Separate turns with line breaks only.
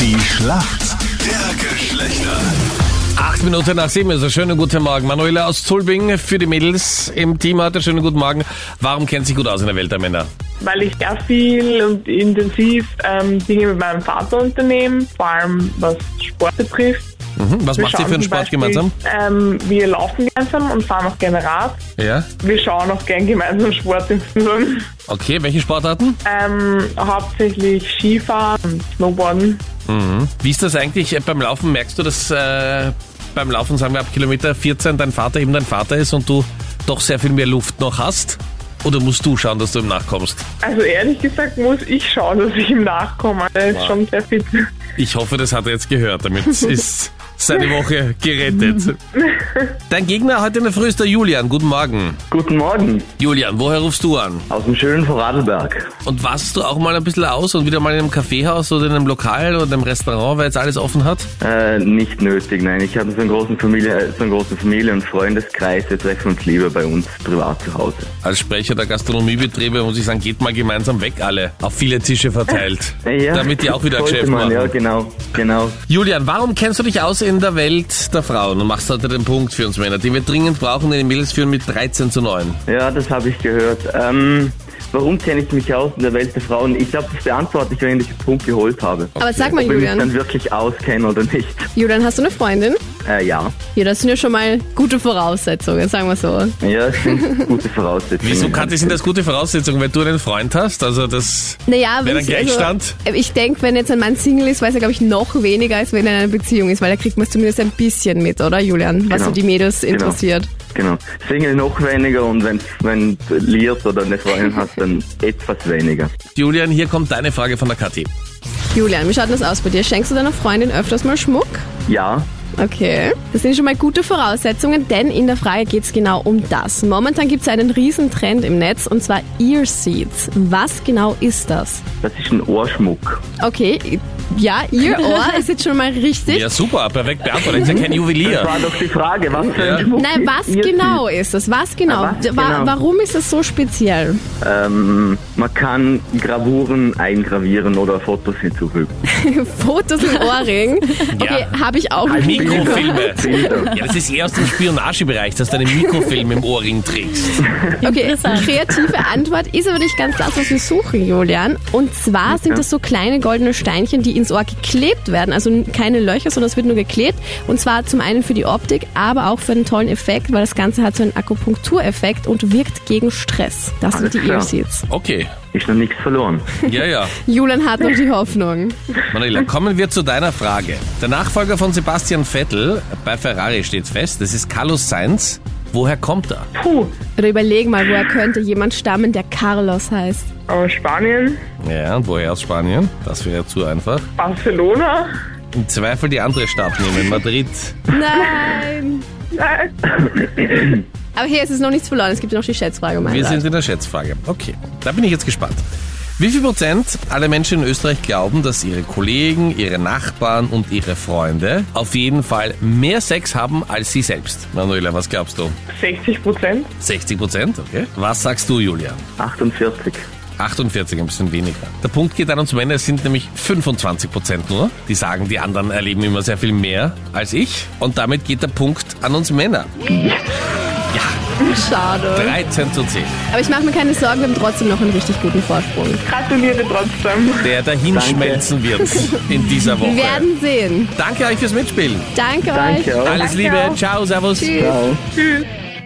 Die Schlacht der Geschlechter.
Acht Minuten nach sieben ist ein schönen guten Morgen. Manuela aus Zulbing für die Mädels im Team heute. Schönen guten Morgen. Warum kennt sich gut aus in der Welt der Männer?
weil ich sehr viel und intensiv ähm, Dinge mit meinem Vater unternehme, vor allem was Sport betrifft.
Mhm. Was
Wir
macht ihr für einen Sport
Beispiel,
gemeinsam?
Ähm, wir laufen gemeinsam und fahren auch gerne Rad.
Ja.
Wir schauen auch gern gemeinsam Sport im Film.
Okay, welche Sportarten?
Ähm, hauptsächlich Skifahren und Snowboarden.
Wie ist das eigentlich äh, beim Laufen? Merkst du, dass äh, beim Laufen, sagen wir ab Kilometer 14, dein Vater eben dein Vater ist und du doch sehr viel mehr Luft noch hast? Oder musst du schauen, dass du ihm nachkommst?
Also ehrlich gesagt muss ich schauen, dass ich ihm nachkomme. Er ist schon sehr fit.
Ich hoffe, das hat er jetzt gehört. Damit ist seine Woche gerettet. Dein Gegner heute in der Früh ist der Julian. Guten Morgen.
Guten Morgen,
Julian, woher rufst du an?
aus dem schönen Vorarlberg.
Und warst du auch mal ein bisschen aus und wieder mal in einem Kaffeehaus oder in einem Lokal oder einem Restaurant, weil jetzt alles offen hat?
Äh, nicht nötig, nein. Ich habe so einen großen Familie, äh, so einen großen Familie- und Freundeskreis. Wir treffen uns lieber bei uns privat zu Hause.
Als Sprecher der Gastronomiebetriebe muss ich sagen, geht mal gemeinsam weg alle. Auf viele Tische verteilt.
Ja,
damit die auch wieder
sollte
Geschäft
man,
machen.
Ja, genau, genau.
Julian, warum kennst du dich aus in der Welt der Frauen und machst heute den Punkt für uns Männer, die wir dringend brauchen, den die Mädels führen mit 13 zu 9?
Ja, das habe ich gehört. Ähm, warum kenne ich mich aus in der Welt der Frauen? Ich glaube, das beantworte ich, wenn ich den Punkt geholt habe.
Aber sag mal,
Ob ich mich dann
Julian,
wirklich auskenne oder nicht.
Julian, hast du eine Freundin?
Äh, ja.
Ja, das sind ja schon mal gute Voraussetzungen, sagen wir so.
Ja, das sind gute Voraussetzungen.
Wieso, Kathi, sind das gute Voraussetzungen, wenn du einen Freund hast? Also das
Naja,
Wäre
wenn
dann
ich-
Gleichstand?
Also, ich denke, wenn jetzt ein Mann Single ist, weiß er, glaube ich, noch weniger, als wenn er in einer Beziehung ist, weil da kriegt man es zumindest ein bisschen mit, oder Julian? Was
Genau.
so die Mädels interessiert.
Genau. Single noch weniger und wenn wenn du liiert oder eine Freundin hast, dann etwas weniger.
Julian, hier kommt deine Frage von der Kathi.
Julian, wie schaut das aus bei dir? Schenkst du deiner Freundin öfters mal Schmuck?
Ja,
Okay. Das sind schon mal gute Voraussetzungen, denn in der Frage geht es genau um das. Momentan gibt es einen riesen Trend im Netz und zwar Ear Seeds. Was genau ist das?
das ist ein Ohrschmuck.
Okay, ja, Ear Ohr ist jetzt schon mal richtig.
Ja, super, perfekt beantwortet. Ist ja kein
Das
Juwelier.
war doch die Frage, was für
Ja.
ein Schmuck
Nein, was
Ihr
genau ist das? Was genau?
Ah, was
Wa-
genau?
Warum ist es so speziell?
Ähm, man kann Gravuren eingravieren oder Fotos hinzufügen.
Fotos im Ohrring. Okay, habe ich auch nicht
Mikrofilme.
Bilder.
Ja, das ist eher aus dem Spionagebereich, dass du einen Mikrofilm im Ohrring trägst.
Okay, kreative Antwort ist aber nicht ganz das, was wir suchen, Julian. Und zwar sind das so kleine goldene Steinchen, die ins Ohr geklebt werden. Also keine Löcher, sondern es wird nur geklebt. Und zwar zum einen für die Optik, aber auch für einen tollen Effekt, weil das Ganze hat so einen Akupunktureffekt und wirkt gegen Stress. Das
Alles
sind die
klar.
Ear Seeds.
Okay,
Ist noch nichts verloren.
ja, ja.
Julian hat noch die Hoffnung.
Manuela, kommen wir zu deiner Frage. Der Nachfolger von Sebastian Vettel, bei Ferrari steht fest, das ist Carlos Sainz. Woher kommt er?
Puh,
Oder überleg mal, woher könnte jemand stammen, der Carlos heißt.
aus Spanien,
Ja, und woher aus Spanien? Das wäre zu einfach.
Barcelona.
Im Zweifel die andere Stadt nehmen, Madrid.
Nein!
Nein.
Aber hier ist es noch nichts verloren. Es gibt ja noch die Schätzfrage, mein
Wir
Rat.
sind in der Schätzfrage. Okay, da bin ich jetzt gespannt. Wie viel Prozent aller Menschen in Österreich glauben, dass ihre Kollegen, ihre Nachbarn und ihre Freunde auf jeden Fall mehr Sex haben als sie selbst? Manuela, was glaubst du?
60 Prozent.
60 Prozent, okay. Was sagst du, Julian?
48.
48, ein bisschen weniger. Der Punkt geht an uns Männer, es sind nämlich 25 Prozent nur. Die sagen, die anderen erleben immer sehr viel mehr als ich. Und damit geht der Punkt an uns Männer.
Schade.
13 zu 10.
Aber ich mache mir keine Sorgen, wir haben trotzdem noch einen richtig guten Vorsprung.
Gratuliere trotzdem.
Der dahinschmelzen wird in dieser Woche.
Wir werden sehen.
Danke euch fürs Mitspielen.
Danke,
Danke
euch.
auch.
Alles
Danke
Liebe.
auch.
Ciao, servus.
Tschüss.
Ciao.
Tschüss.